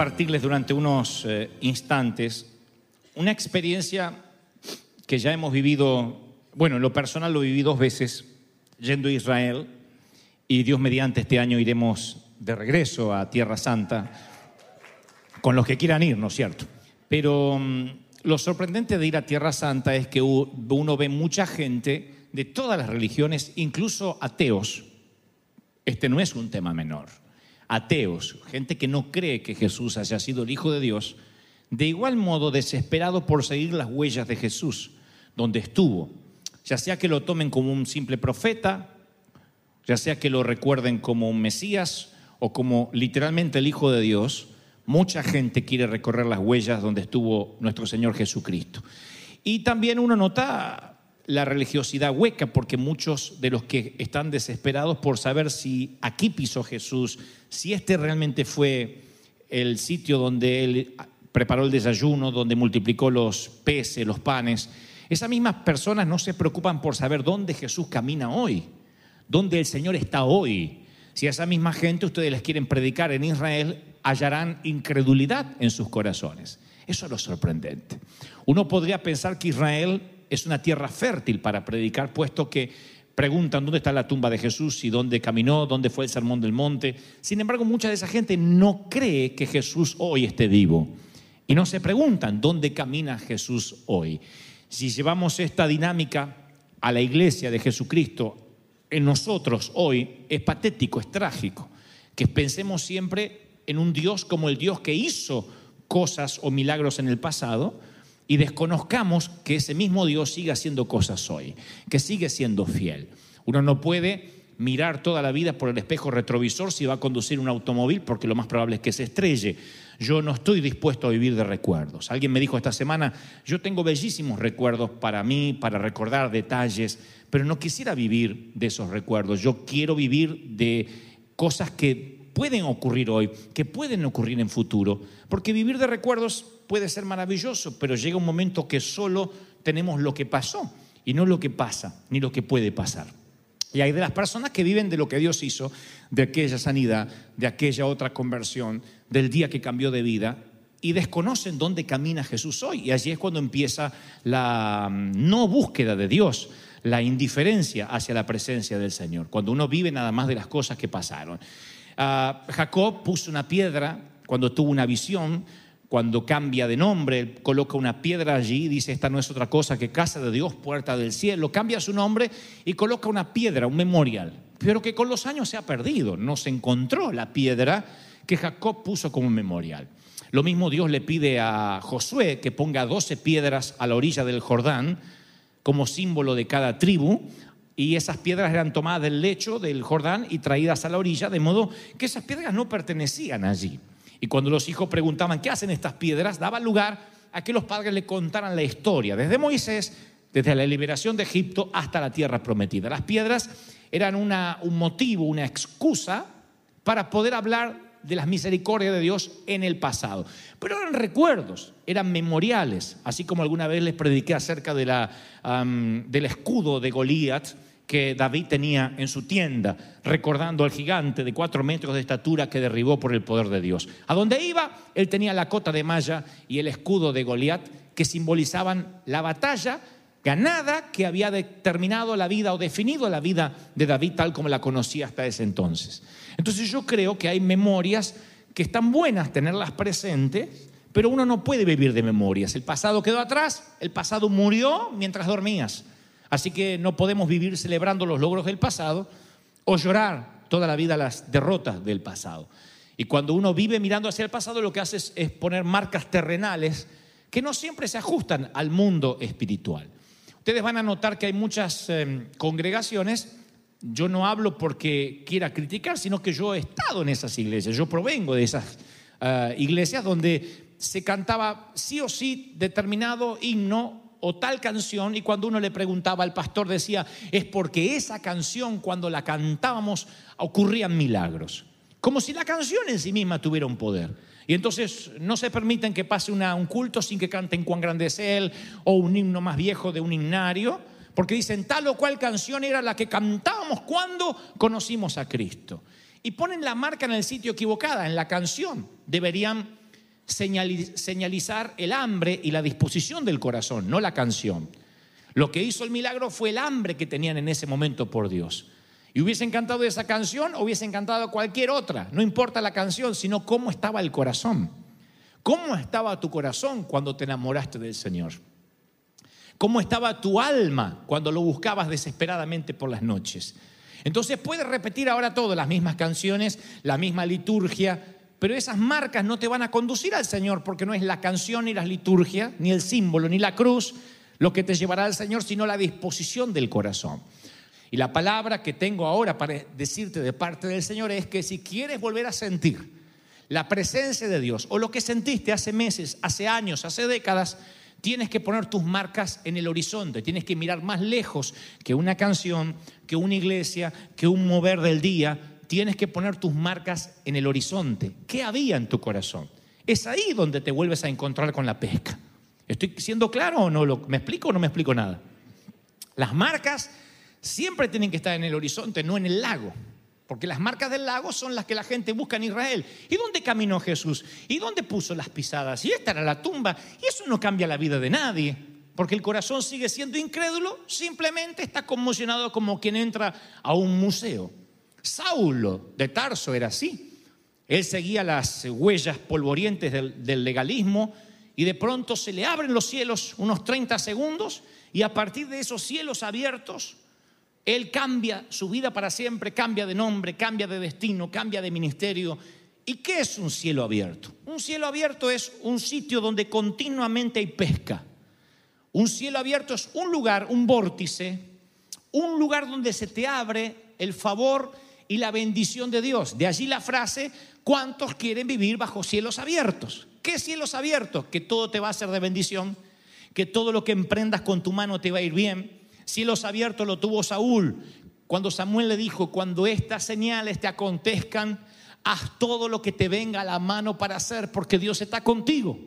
Compartirles durante unos eh, instantes una experiencia que ya hemos vivido, bueno, en lo personal lo viví dos veces, yendo a Israel, y Dios mediante este año iremos de regreso a Tierra Santa, con los que quieran ir, ¿no es cierto? Pero mm, lo sorprendente de ir a Tierra Santa es que uno ve mucha gente de todas las religiones, incluso ateos. Este no es un tema menor. Ateos, gente que no cree que Jesús haya sido el Hijo de Dios, de igual modo desesperado por seguir las huellas de Jesús, donde estuvo, ya sea que lo tomen como un simple profeta, ya sea que lo recuerden como un Mesías o como literalmente el Hijo de Dios, mucha gente quiere recorrer las huellas donde estuvo nuestro Señor Jesucristo. Y también uno nota la religiosidad hueca, porque muchos de los que están desesperados por saber si aquí pisó Jesús, si este realmente fue el sitio donde Él preparó el desayuno, donde multiplicó los peces, los panes, esas mismas personas no se preocupan por saber dónde Jesús camina hoy dónde el Señor está hoy. Si a esa misma gente ustedes les quieren predicar en Israel, hallarán incredulidad en sus corazones. Eso es lo sorprendente. Uno podría pensar que Israel es una tierra fértil para predicar, puesto que preguntan dónde está la tumba de Jesús y dónde caminó, dónde fue el sermón del monte. Sin embargo, mucha de esa gente no cree que Jesús hoy esté vivo. Y no se preguntan dónde camina Jesús hoy. Si llevamos esta dinámica a la iglesia de Jesucristo, en nosotros hoy es patético, es trágico, que pensemos siempre en un Dios como el Dios que hizo cosas o milagros en el pasado y desconozcamos que ese mismo Dios sigue haciendo cosas hoy, que sigue siendo fiel. Uno no puede mirar toda la vida por el espejo retrovisor si va a conducir un automóvil porque lo más probable es que se estrelle. Yo no estoy dispuesto a vivir de recuerdos. Alguien me dijo esta semana, yo tengo bellísimos recuerdos para mí, para recordar detalles, pero no quisiera vivir de esos recuerdos. Yo quiero vivir de cosas que pueden ocurrir hoy, que pueden ocurrir en futuro, porque vivir de recuerdos puede ser maravilloso, pero llega un momento que solo tenemos lo que pasó y no lo que pasa, ni lo que puede pasar. Y hay de las personas que viven de lo que Dios hizo, de aquella sanidad, de aquella otra conversión, del día que cambió de vida, y desconocen dónde camina Jesús hoy. Y allí es cuando empieza la mm, no búsqueda de Dios, la indiferencia hacia la presencia del Señor, cuando uno vive nada más de las cosas que pasaron. Ah, Jacob puso una piedra cuando tuvo una visión, cuando cambia de nombre, coloca una piedra allí, dice, esta no es otra cosa que casa de Dios, puerta del cielo, cambia su nombre y coloca una piedra, un memorial, pero que con los años se ha perdido, no se encontró la piedra que Jacob puso como memorial. Lo mismo Dios le pide a Josué que ponga 12 piedras a la orilla del Jordán como símbolo de cada tribu, y esas piedras eran tomadas del lecho del Jordán y traídas a la orilla, de modo que esas piedras no pertenecían allí. Y cuando los hijos preguntaban, ¿qué hacen estas piedras? Daba lugar a que los padres le contaran la historia, desde Moisés, desde la liberación de Egipto hasta la tierra prometida. Las piedras eran un motivo, una excusa para poder hablar de las misericordias de Dios en el pasado. Pero eran recuerdos, eran memoriales, así como alguna vez les prediqué acerca de la, del escudo de Goliat que David tenía en su tienda, recordando al gigante de cuatro metros de estatura que derribó por el poder de Dios. A donde iba, él tenía la cota de malla y el escudo de Goliat que simbolizaban la batalla ganada que había determinado la vida o definido la vida de David tal como la conocía hasta ese entonces. Entonces yo creo que hay memorias que están buenas tenerlas presentes, pero uno no puede vivir de memorias. El pasado quedó atrás, el pasado murió mientras dormías. Así que no podemos vivir celebrando los logros del pasado o llorar toda la vida las derrotas del pasado. Y cuando uno vive mirando hacia el pasado, lo que hace es, poner marcas terrenales que no siempre se ajustan al mundo espiritual. Ustedes van a notar que hay muchas eh, congregaciones, yo no hablo porque quiera criticar, sino que yo he estado en esas iglesias, yo provengo de esas uh, iglesias donde se cantaba sí o sí determinado himno o tal canción y cuando uno le preguntaba al pastor decía, es porque esa canción cuando la cantábamos ocurrían milagros. Como si la canción en sí misma tuviera un poder. Y entonces no se permiten que pase un culto sin que canten cuán grande es Él o un himno más viejo de un himnario, porque dicen tal o cual canción era la que cantábamos cuando conocimos a Cristo. y ponen la marca en el sitio equivocada, en la canción. Deberían señalizar el hambre y la disposición del corazón, no la canción. Lo que hizo el milagro fue el hambre que tenían en ese momento por Dios. Y hubiesen cantado esa canción o hubiesen cantado cualquier otra. No importa la canción, sino cómo estaba el corazón. ¿Cómo estaba tu corazón cuando te enamoraste del Señor? ¿Cómo estaba tu alma cuando lo buscabas desesperadamente por las noches? Entonces puedes repetir ahora todo, las mismas canciones, la misma liturgia, pero esas marcas no te van a conducir al Señor porque no es la canción ni la liturgia, ni el símbolo, ni la cruz lo que te llevará al Señor, sino la disposición del corazón. Y la palabra que tengo ahora para decirte de parte del Señor es que si quieres volver a sentir la presencia de Dios o lo que sentiste hace meses, hace años, hace décadas, tienes que poner tus marcas en el horizonte, tienes que mirar más lejos que una canción, que una iglesia, que un mover del día, tienes que poner tus marcas en el horizonte. ¿Qué había en tu corazón? Es ahí donde te vuelves a encontrar con la pesca. ¿Estoy siendo claro o no? ¿Me explico o no me explico nada? Las marcas siempre tienen que estar en el horizonte, no en el lago. Porque las marcas del lago son las que la gente busca en Israel. ¿Y dónde caminó Jesús? ¿Y dónde puso las pisadas? Y esta era la tumba. Y eso no cambia la vida de nadie. Porque el corazón sigue siendo incrédulo, simplemente está conmocionado como quien entra a un museo. Saulo de Tarso era así. Él seguía las huellas polvorientes del, del legalismo y de pronto se le abren los cielos unos 30 segundos y a partir de esos cielos abiertos él cambia su vida para siempre, cambia de nombre, cambia de destino, cambia de ministerio. ¿Y qué es un cielo abierto? Un cielo abierto es un sitio donde continuamente hay pesca. Un cielo abierto es un lugar, un vórtice, un lugar donde se te abre el favor y la bendición de Dios. De allí la frase, ¿cuántos quieren vivir bajo cielos abiertos? ¿Qué cielos abiertos? Que todo te va a ser de bendición, que todo lo que emprendas con tu mano te va a ir bien, Cielos abiertos lo tuvo Saúl. Cuando Samuel le dijo, cuando estas señales te acontezcan, haz todo lo que te venga a la mano para hacer, porque Dios está contigo.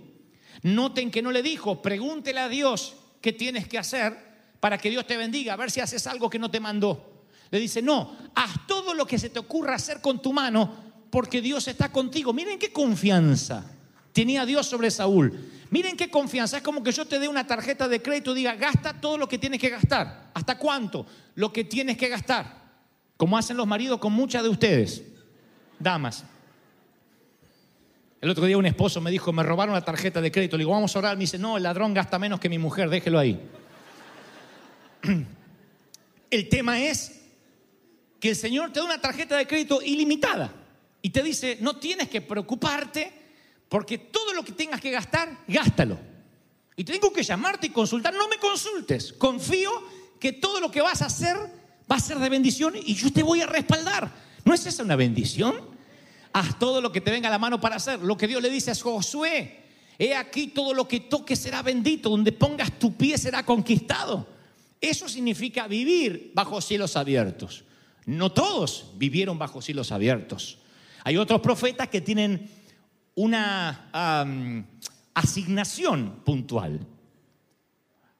Noten que no le dijo, pregúntele a Dios qué tienes que hacer para que Dios te bendiga, a ver si haces algo que no te mandó. Le dice, no, haz todo lo que se te ocurra hacer con tu mano, porque Dios está contigo. Miren qué confianza tenía Dios sobre Saúl. Miren qué confianza. Es como que yo te dé una tarjeta de crédito y diga, gasta todo lo que tienes que gastar. ¿Hasta cuánto? Lo que tienes que gastar. Como hacen los maridos con muchas de ustedes. Damas. El otro día un esposo me dijo, me robaron la tarjeta de crédito. Le digo, vamos a orar. Me dice, no, el ladrón gasta menos que mi mujer, déjelo ahí. El tema es que el Señor te da una tarjeta de crédito ilimitada y te dice, no tienes que preocuparte porque todo lo que tengas que gastar, gástalo. Y tengo que llamarte y consultar. No me consultes. Confío que todo lo que vas a hacer va a ser de bendición y yo te voy a respaldar. ¿No es esa una bendición? Haz todo lo que te venga a la mano para hacer. Lo que Dios le dice a Josué. He aquí todo lo que toque será bendito. Donde pongas tu pie será conquistado. Eso significa vivir bajo cielos abiertos. No todos vivieron bajo cielos abiertos. Hay otros profetas que tienen una asignación puntual.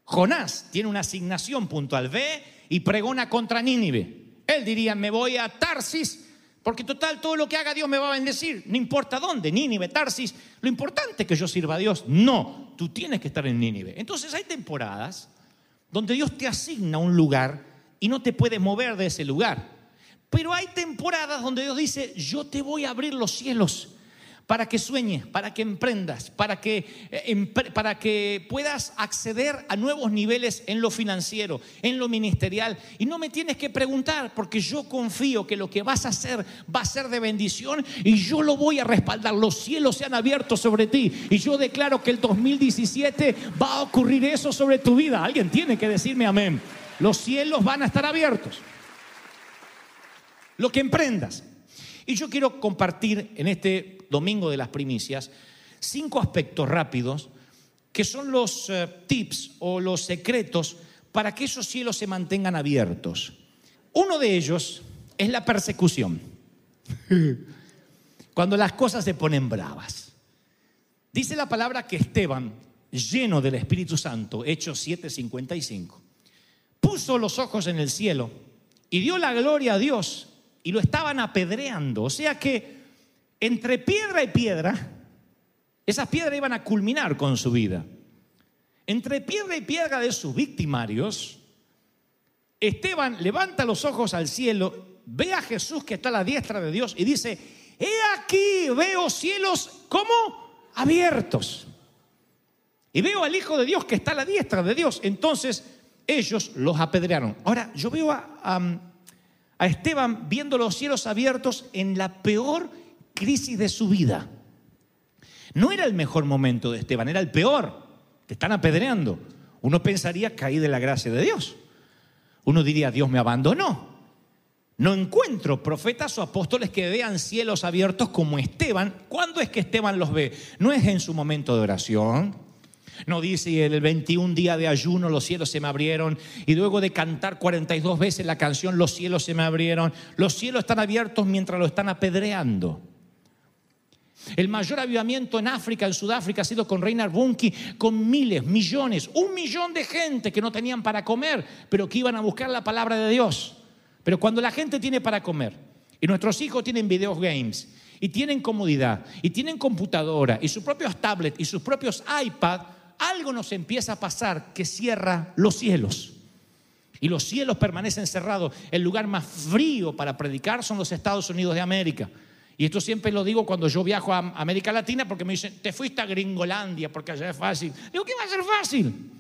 Jonás tiene una asignación puntual. Ve y pregona contra Nínive. Él diría, me voy a Tarsis, porque total, todo lo que haga Dios me va a bendecir. No importa dónde, Nínive, Tarsis. Lo importante es que yo sirva a Dios. No, tú tienes que estar en Nínive. Entonces hay temporadas donde Dios te asigna un lugar y no te puedes mover de ese lugar. Pero hay temporadas donde Dios dice, yo te voy a abrir los cielos para que sueñes, para que emprendas, para que, eh, para que puedas acceder a nuevos niveles en lo financiero, en lo ministerial. Y no me tienes que preguntar, porque yo confío que lo que vas a hacer va a ser de bendición y yo lo voy a respaldar. Los cielos se han abierto sobre ti y yo declaro que el 2017 va a ocurrir eso sobre tu vida. Alguien tiene que decirme amén. Los cielos van a estar abiertos. Lo que emprendas. Y yo quiero compartir en este domingo de las primicias, cinco aspectos rápidos que son los eh, tips o los secretos para que esos cielos se mantengan abiertos. Uno de ellos es la persecución. Cuando las cosas se ponen bravas. Dice la palabra que Esteban, lleno del Espíritu Santo, Hechos 7:55, puso los ojos en el cielo y dio la gloria a Dios y lo estaban apedreando. O sea que entre piedra y piedra, esas piedras iban a culminar con su vida. Entre piedra y piedra de sus victimarios, Esteban levanta los ojos al cielo, ve a Jesús que está a la diestra de Dios y dice, he aquí, veo cielos como abiertos. Y veo al Hijo de Dios que está a la diestra de Dios. Entonces ellos los apedrearon. Ahora, yo veo a, Esteban viendo los cielos abiertos en la peor crisis de su vida. No era el mejor momento de Esteban, era el peor. Te están apedreando. Uno pensaría caí de la gracia de Dios. Uno diría, Dios me abandonó. No encuentro profetas o apóstoles que vean cielos abiertos como Esteban. ¿Cuándo es que Esteban los ve? No es en su momento de oración. No dice el 21 día de ayuno los cielos se me abrieron y luego de cantar 42 veces la canción los cielos se me abrieron. Los cielos están abiertos mientras lo están apedreando. El mayor avivamiento en África, en Sudáfrica, ha sido con Reinhard Bunke, con miles, millones, un millón de gente que no tenían para comer, pero que iban a buscar la palabra de Dios. Pero cuando la gente tiene para comer y nuestros hijos tienen videos games y tienen comodidad y tienen computadora y sus propios tablets y sus propios iPad, algo nos empieza a pasar que cierra los cielos. Y los cielos permanecen cerrados. El lugar más frío para predicar son los Estados Unidos de América. Y esto siempre lo digo cuando yo viajo a América Latina porque me dicen, te fuiste a Gringolandia porque allá es fácil. Digo, ¿qué va a ser fácil?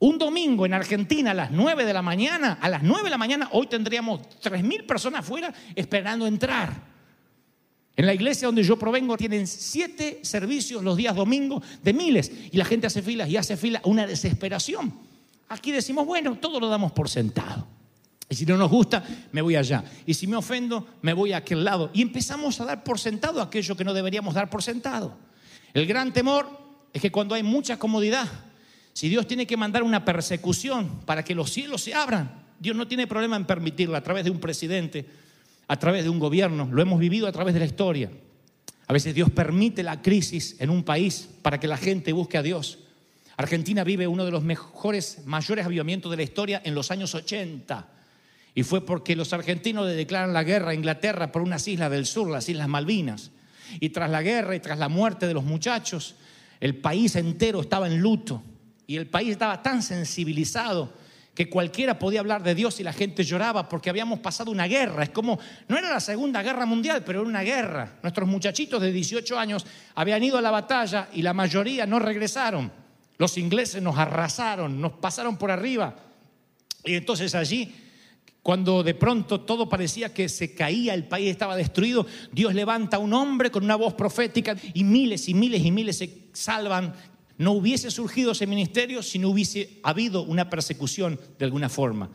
Un domingo en Argentina a las 9 de la mañana, a las 9 de la mañana, hoy tendríamos 3.000 personas afuera esperando entrar. En la iglesia donde yo provengo tienen siete servicios los días domingos de miles y la gente hace filas y hace fila, una desesperación. Aquí decimos, bueno, todo lo damos por sentado. Y si no nos gusta, me voy allá. Y si me ofendo, me voy a aquel lado. Y empezamos a dar por sentado aquello que no deberíamos dar por sentado. El gran temor es que cuando hay mucha comodidad, si Dios tiene que mandar una persecución para que los cielos se abran, Dios no tiene problema en permitirla a través de un presidente, a través de un gobierno. Lo hemos vivido a través de la historia. A veces Dios permite la crisis en un país para que la gente busque a Dios. Argentina vive uno de los mejores, mayores avivamientos de la historia en los años 80 y fue porque los argentinos le declaran la guerra a Inglaterra por unas islas del sur, las Islas Malvinas. Y tras la guerra y tras la muerte de los muchachos, el país entero estaba en luto. Y el país estaba tan sensibilizado que cualquiera podía hablar de Dios y la gente lloraba porque habíamos pasado una guerra. Es como, no era la Segunda Guerra Mundial, pero era una guerra. Nuestros muchachitos de 18 años habían ido a la batalla y la mayoría no regresaron. Los ingleses nos arrasaron, nos pasaron por arriba. Y entonces allí cuando de pronto todo parecía que se caía, el país estaba destruido, Dios levanta a un hombre con una voz profética y miles y miles y miles se salvan. No hubiese surgido ese ministerio si no hubiese habido una persecución de alguna forma.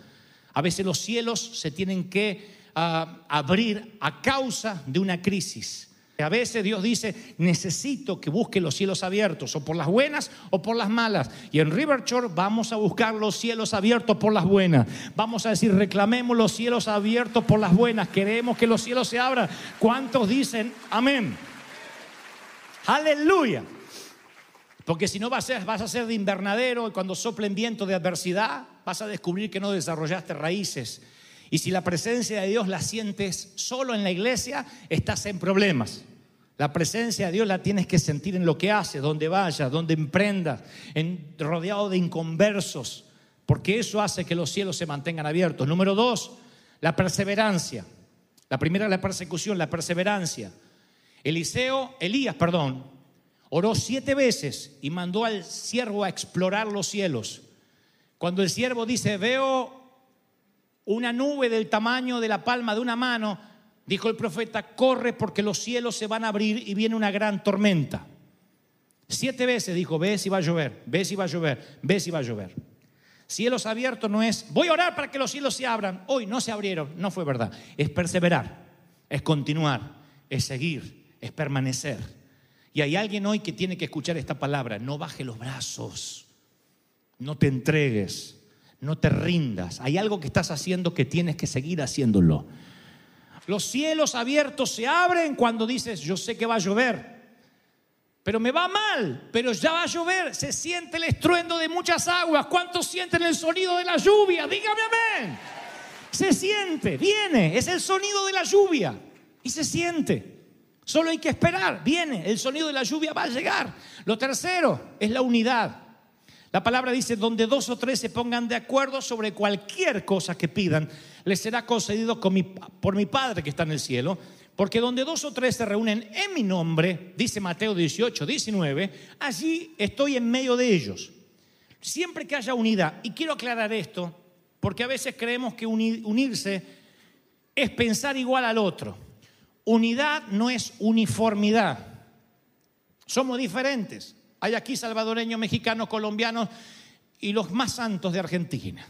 A veces los cielos se tienen que ah, abrir a causa de una crisis. A veces Dios dice, necesito que busque los cielos abiertos, o por las buenas o por las malas. Y en River Church vamos a buscar los cielos abiertos por las buenas. Vamos a decir, reclamemos los cielos abiertos por las buenas. Queremos que los cielos se abran. ¿Cuántos dicen amén? Aleluya. Porque si no vas a, ser, de invernadero y cuando soplen viento de adversidad, vas a descubrir que no desarrollaste raíces y si la presencia de Dios la sientes solo en la iglesia, estás en problemas. La presencia de Dios la tienes que sentir en lo que haces, donde vayas, donde emprendas, en, rodeado de inconversos, porque eso hace que los cielos se mantengan abiertos. Número dos, la perseverancia. La primera la persecución, la perseverancia. Eliseo, Elías, perdón, oró siete veces y mandó al siervo a explorar los cielos. Cuando el siervo dice, veo una nube del tamaño de la palma de una mano, dijo el profeta, corre porque los cielos se van a abrir y viene una gran tormenta. Siete veces dijo, ve si va a llover, ve si va a llover, ve si va a llover. Cielos abiertos no es, voy a orar para que los cielos se abran. Hoy no se abrieron, no fue verdad. Es perseverar, es continuar, es seguir, es permanecer. Y hay alguien hoy que tiene que escuchar esta palabra, no baje los brazos, no te entregues, no te rindas. Hay algo que estás haciendo que tienes que seguir haciéndolo. Los cielos abiertos se abren cuando dices, yo sé que va a llover, pero me va mal, pero ya va a llover. Se siente el estruendo de muchas aguas. ¿Cuántos sienten el sonido de la lluvia? Dígame amén. Se siente, viene, es el sonido de la lluvia y se siente. Solo hay que esperar, viene, el sonido de la lluvia va a llegar. Lo tercero es la unidad. La palabra dice, donde dos o tres se pongan de acuerdo sobre cualquier cosa que pidan, les será concedido por mi Padre que está en el cielo. Porque donde dos o tres se reúnen en mi nombre, dice Mateo 18, 19, allí estoy en medio de ellos. Siempre que haya unidad, y quiero aclarar esto, porque a veces creemos que unirse es pensar igual al otro. Unidad no es uniformidad. Somos diferentes. Hay aquí salvadoreños, mexicanos, colombianos y los más santos de Argentina.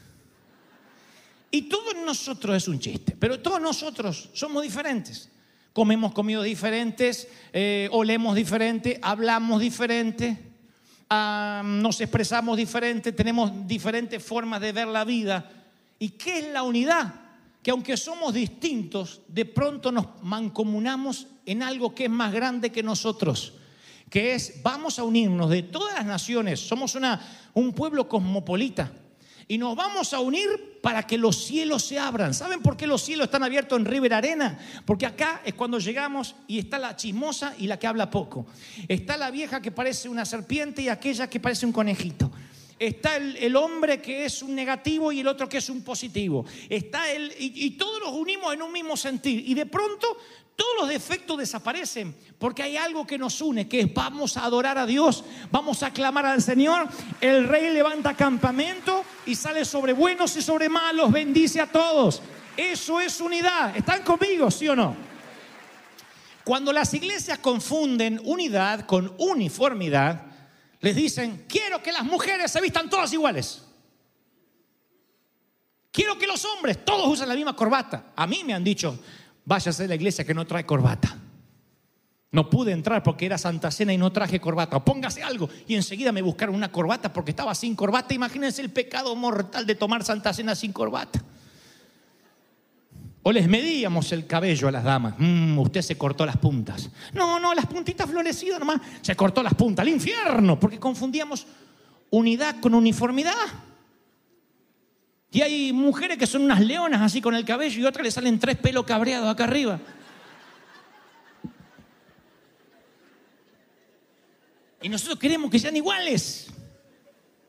Y todos nosotros es un chiste, pero todos nosotros somos diferentes. Comemos comidas diferentes, eh, olemos diferente, hablamos diferente, nos expresamos diferente, tenemos diferentes formas de ver la vida. ¿Y qué es la unidad? Que aunque somos distintos, de pronto nos mancomunamos en algo que es más grande que nosotros que es vamos a unirnos de todas las naciones, somos una, un pueblo cosmopolita, y nos vamos a unir para que los cielos se abran. ¿Saben por qué los cielos están abiertos en River Arena? Porque acá es cuando llegamos y está la chismosa y la que habla poco. Está la vieja que parece una serpiente y aquella que parece un conejito. Está el, hombre que es un negativo y el otro que es un positivo. Está el, y, todos los unimos en un mismo sentir. Y de pronto todos los defectos desaparecen porque hay algo que nos une, que es vamos a adorar a Dios, vamos a clamar al Señor. El rey levanta campamento y sale sobre buenos y sobre malos, bendice a todos. Eso es unidad. ¿Están conmigo, sí o no? Cuando las iglesias confunden unidad con uniformidad, les dicen, quiero que las mujeres se vistan todas iguales. Quiero que los hombres todos usen la misma corbata. A mí me han dicho, váyase a la iglesia que no trae corbata. No pude entrar porque era Santa Cena y no traje corbata. póngase algo. Y enseguida me buscaron una corbata porque estaba sin corbata. Imagínense el pecado mortal de tomar Santa Cena sin corbata. O les medíamos el cabello a las damas. Mm, usted se cortó las puntas. No, no, las puntitas florecidas nomás. Se cortó las puntas. Al infierno. Porque confundíamos unidad con uniformidad. Y hay mujeres que son unas leonas así con el cabello y otras le salen tres pelos cabreados acá arriba. Y nosotros queremos que sean iguales.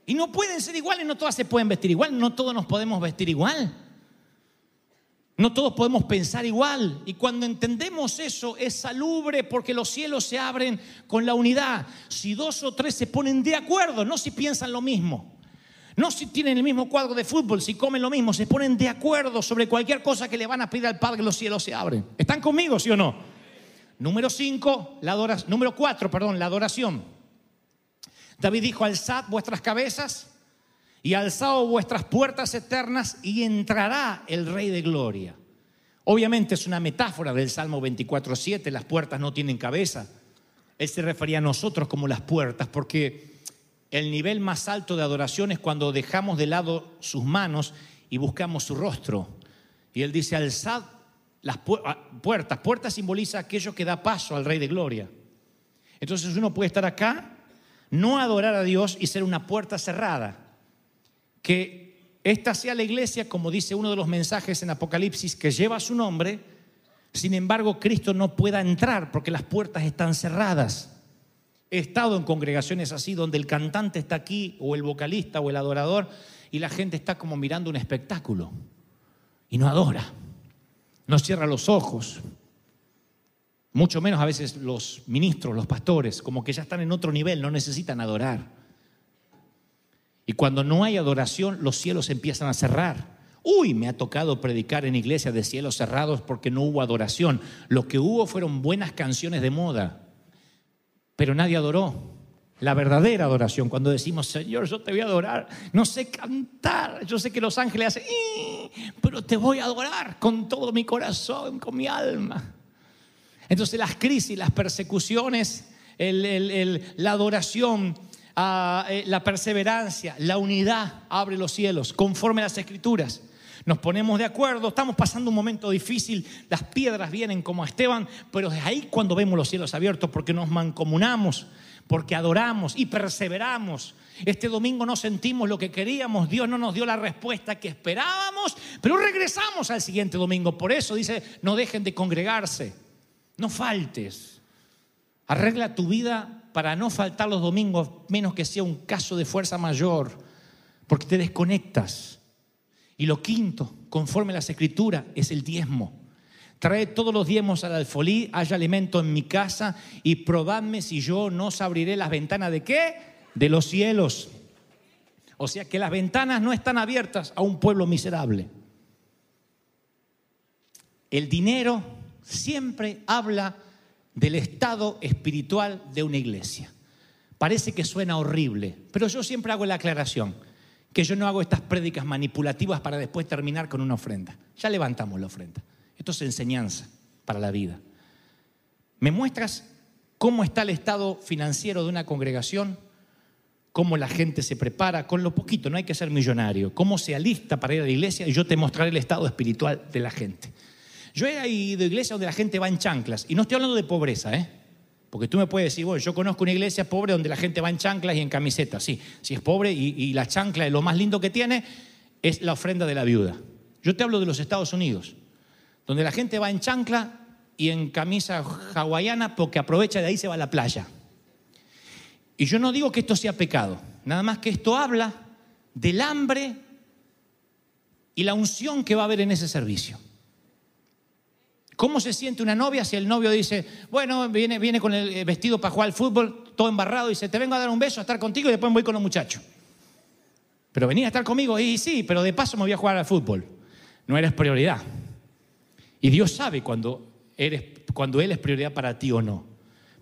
Y no pueden ser iguales, no todas se pueden vestir igual, no todos nos podemos vestir igual. No todos podemos pensar igual. Y cuando entendemos eso es salubre porque los cielos se abren con la unidad. Si dos o tres se ponen de acuerdo, no si piensan lo mismo. No si tienen el mismo cuadro de fútbol, si comen lo mismo, se ponen de acuerdo sobre cualquier cosa que le van a pedir al Padre, los cielos se abren. ¿Están conmigo, sí o no? Número 5, la adoración. Número 4, perdón, la adoración. David dijo, alzad vuestras cabezas y alzad vuestras puertas eternas y entrará el Rey de Gloria. Obviamente es una metáfora del Salmo 24.7, las puertas no tienen cabeza. Él se refería a nosotros como las puertas porque el nivel más alto de adoración es cuando dejamos de lado sus manos y buscamos su rostro. Y él dice, alzad las ah, puertas. Puerta simboliza aquello que da paso al Rey de Gloria. Entonces uno puede estar acá, no adorar a Dios y ser una puerta cerrada. Que esta sea la iglesia, como dice uno de los mensajes en Apocalipsis, que lleva su nombre, sin embargo Cristo no pueda entrar porque las puertas están cerradas. He estado en congregaciones así donde el cantante está aquí o el vocalista o el adorador y la gente está como mirando un espectáculo y no adora, no cierra los ojos. Mucho menos a veces los ministros, los pastores, como que ya están en otro nivel, no necesitan adorar. Y cuando no hay adoración, los cielos empiezan a cerrar. Uy, me ha tocado predicar en iglesias de cielos cerrados porque no hubo adoración. Lo que hubo fueron buenas canciones de moda pero nadie adoró. La verdadera adoración, cuando decimos, Señor, yo te voy a adorar, no sé cantar, yo sé que los ángeles hacen, pero te voy a adorar con todo mi corazón, con mi alma. Entonces las crisis, las persecuciones, la adoración, ah, eh, la perseverancia, la unidad abre los cielos conforme a las escrituras nos ponemos de acuerdo, estamos pasando un momento difícil, las piedras vienen como a Esteban, pero es ahí cuando vemos los cielos abiertos porque nos mancomunamos, porque adoramos y perseveramos. Este domingo no sentimos lo que queríamos, Dios no nos dio la respuesta que esperábamos, pero regresamos al siguiente domingo. Por eso dice, no dejen de congregarse, no faltes. Arregla tu vida para no faltar los domingos, menos que sea un caso de fuerza mayor, porque te desconectas. Y lo quinto, conforme a las escrituras, es el diezmo. Trae todos los diezmos al alfolí, haya alimento en mi casa y probadme si yo no os abriré las ventanas de qué? De los cielos. O sea que las ventanas no están abiertas a un pueblo miserable. El dinero siempre habla del estado espiritual de una iglesia. Parece que suena horrible, pero yo siempre hago la aclaración, que yo no hago estas prédicas manipulativas para después terminar con una ofrenda. Ya levantamos la ofrenda. Esto es enseñanza para la vida. ¿Me muestras cómo está el estado financiero de una congregación? ¿Cómo la gente se prepara? Con lo poquito, no hay que ser millonario. ¿Cómo se alista para ir a la iglesia? Y yo te mostraré el estado espiritual de la gente. Yo he ido a iglesias donde la gente va en chanclas. Y no estoy hablando de pobreza, ¿eh? Porque tú me puedes decir, bueno, yo conozco una iglesia pobre donde la gente va en chanclas y en camisetas. Sí, si es pobre y, y la chancla es lo más lindo que tiene, es la ofrenda de la viuda. Yo te hablo de los Estados Unidos, donde la gente va en chancla y en camisa hawaiana porque aprovecha de ahí se va a la playa. Y yo no digo que esto sea pecado, nada más que esto habla del hambre y la unción que va a haber en ese servicio. ¿Cómo se siente una novia si el novio dice, bueno, viene, viene con el eh, vestido para jugar al fútbol, todo embarrado, y dice, te vengo a dar un beso, a estar contigo y después voy con los muchachos? Pero venía a estar conmigo y sí, pero de paso me voy a jugar al fútbol. No eres prioridad. Y Dios sabe cuando, eres, cuando Él es prioridad para ti o no.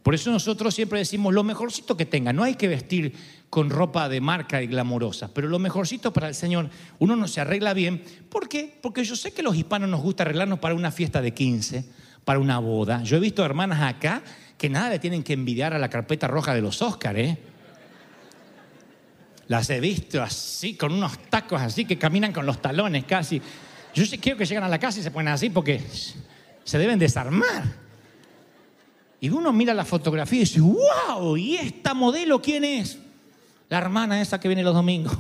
Por eso nosotros siempre decimos lo mejorcito que tenga. No hay que vestir con ropa de marca y glamorosa, pero lo mejorcito para el Señor, uno no se arregla bien. ¿Por qué? Porque yo sé que los hispanos nos gusta arreglarnos para una fiesta de 15, para una boda. Yo he visto hermanas acá que nada le tienen que envidiar a la carpeta roja de los Óscar, ¿eh? Las he visto así, con unos tacos así que caminan con los talones casi. Yo sí quiero que lleguen a la casa y se ponen así porque se deben desarmar. Y uno mira la fotografía y dice, wow, ¿y esta modelo quién es? La hermana esa que viene los domingos.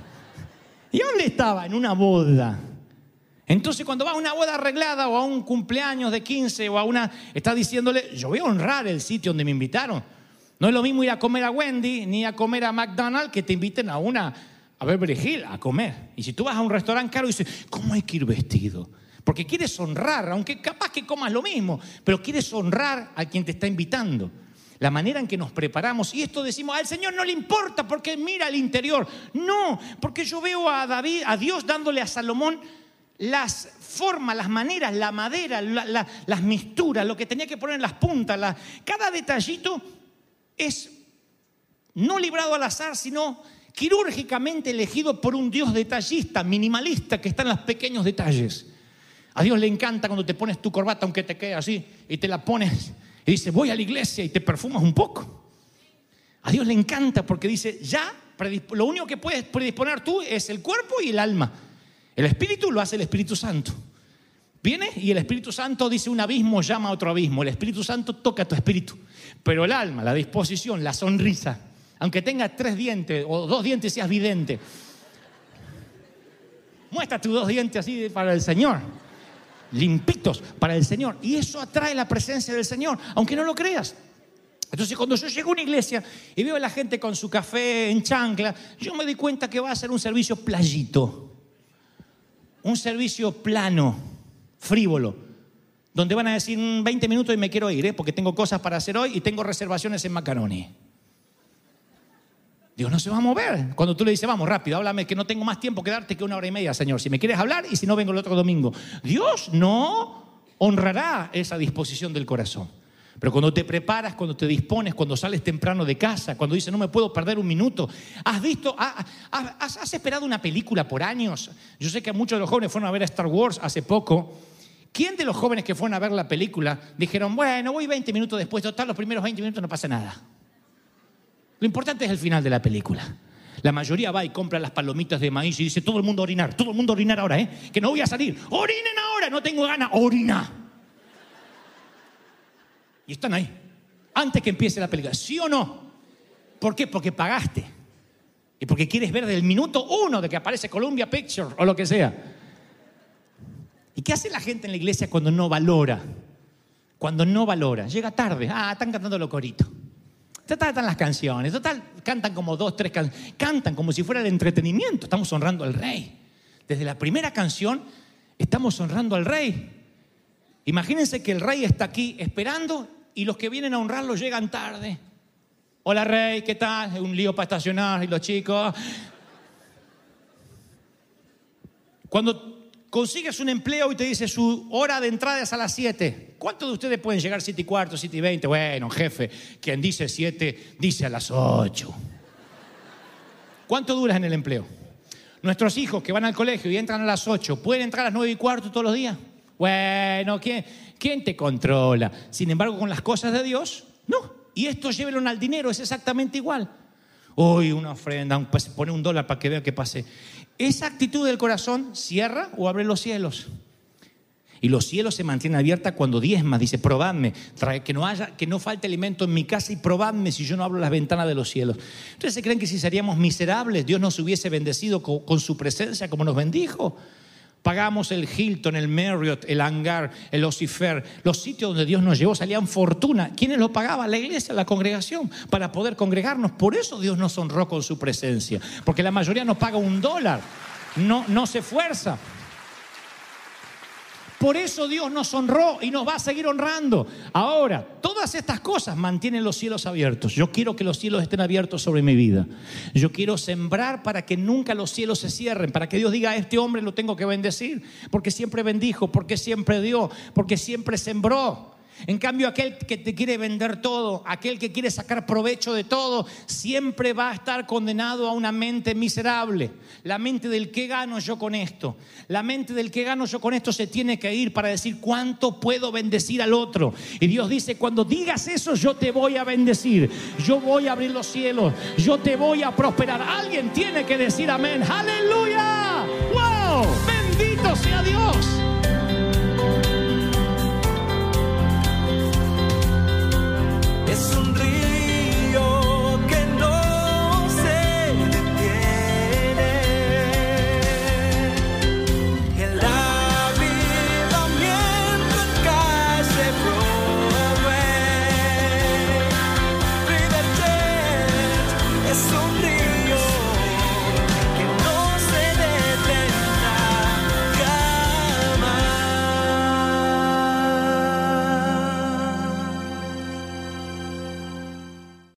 ¿Y dónde estaba? En una boda. Entonces cuando va a una boda arreglada o a un cumpleaños de 15 o a una, está diciéndole, yo voy a honrar el sitio donde me invitaron. No es lo mismo ir a comer a Wendy ni a comer a McDonald's que te inviten a una, a Beverly Hills a comer. Y si tú vas a un restaurante caro y dices, ¿cómo hay que ir vestido? Porque quieres honrar, aunque capaz que comas lo mismo, pero quieres honrar a quien te está invitando. La manera en que nos preparamos, y esto decimos, al Señor no le importa porque mira al interior. No, porque yo veo a David, a Dios dándole a Salomón las formas, las maneras, la madera, las misturas, lo que tenía que poner en las puntas. cada detallito es no librado al azar, sino quirúrgicamente elegido por un Dios detallista, minimalista, que está en los pequeños detalles. A Dios le encanta cuando te pones tu corbata, aunque te quede así, y te la pones y dice, voy a la iglesia y te perfumas un poco. A Dios le encanta porque dice, ya, lo único que puedes predisponer tú es el cuerpo y el alma. El espíritu lo hace el Espíritu Santo. Viene y el Espíritu Santo dice un abismo llama a otro abismo. El Espíritu Santo toca tu espíritu. Pero el alma, la disposición, la sonrisa, aunque tenga tres dientes o dos dientes seas vidente, muestra tus dos dientes así para el Señor limpitos para el Señor. Y eso atrae la presencia del Señor, aunque no lo creas. Entonces, cuando yo llego a una iglesia y veo a la gente con su café en chancla, yo me doy cuenta que va a ser un servicio playito, un servicio plano, frívolo, donde van a decir 20 mm, minutos y me quiero ir, ¿eh? porque tengo cosas para hacer hoy y tengo reservaciones en Macaroni. Dios no se va a mover. Cuando tú le dices, vamos rápido, háblame, que no tengo más tiempo que darte que una hora y media, Señor. Si me quieres hablar y si no, vengo el otro domingo. Dios no honrará esa disposición del corazón. Pero cuando te preparas, cuando te dispones, cuando sales temprano de casa, cuando dices, no me puedo perder un minuto, has visto, has, has esperado una película por años. Yo sé que muchos de los jóvenes fueron a ver a Star Wars hace poco. ¿Quién de los jóvenes que fueron a ver la película dijeron, bueno, voy 20 minutos después, total, los primeros 20 minutos no pasa nada? Lo importante es el final de la película. La mayoría va y compra las palomitas de maíz y dice, todo el mundo orinar, todo el mundo orinar ahora, ¿eh? Que no voy a salir. Orinen ahora, no tengo ganas, orina. Y están ahí. antes que empiece la película. ¿Sí o no? ¿Por qué? Porque pagaste. Y porque quieres ver del minuto uno de que aparece Columbia Picture o lo que sea. ¿Y qué hace la gente en la iglesia cuando no valora? Cuando no valora. Llega tarde. Ah, están cantando los coritos. Total, están las canciones. Total, cantan como dos, tres canciones. Cantan como si fuera el entretenimiento. Estamos honrando al rey. Desde la primera canción estamos honrando al rey. Imagínense que el rey está aquí esperando y los que vienen a honrarlo llegan tarde. Hola rey, ¿qué tal? Un lío para estacionar y los chicos. Cuando consigues un empleo y te dice su hora de entrada es a las 7, ¿cuántos de ustedes pueden llegar 7 y cuarto, 7 y 20? Bueno, jefe, quien dice 7 dice a las 8. ¿Cuánto duras en el empleo? Nuestros hijos que van al colegio y entran a las 8, ¿pueden entrar a las 9 y cuarto todos los días? Bueno, ¿quién, ¿quién te controla? Sin embargo, con las cosas de Dios, no. Y esto llévelo al dinero, es exactamente igual. Hoy una ofrenda, pues, pone un dólar para que vea qué pase. Esa actitud del corazón cierra o abre los cielos. Y los cielos se mantienen abiertos cuando diezmas. Dice, probadme, que no, haya, que no falte alimento en mi casa y probadme si yo no abro las ventanas de los cielos. Entonces se creen que si seríamos miserables, Dios nos hubiese bendecido con su presencia como nos bendijo. Pagamos el Hilton, el Marriott, el Hangar, el Ocifer, los sitios donde Dios nos llevó salían fortuna. ¿Quiénes lo pagaban? La iglesia, la congregación, para poder congregarnos. Por eso Dios nos honró con su presencia. Porque la mayoría no paga un dólar, no, no se esfuerza. Por eso Dios nos honró y nos va a seguir honrando. Ahora, todas estas cosas mantienen los cielos abiertos. Yo quiero que los cielos estén abiertos sobre mi vida. Yo quiero sembrar para que nunca los cielos se cierren, para que Dios diga, a este hombre lo tengo que bendecir, porque siempre bendijo, porque siempre dio, porque siempre sembró. En cambio, aquel que te quiere vender todo, aquel que quiere sacar provecho de todo, siempre va a estar condenado a una mente miserable. La mente del que gano yo con esto. La mente del que gano yo con esto se tiene que ir para decir cuánto puedo bendecir al otro. Y Dios dice, cuando digas eso, yo te voy a bendecir. Yo voy a abrir los cielos. Yo te voy a prosperar. Alguien tiene que decir amén. Aleluya. Wow. Bendito sea Dios.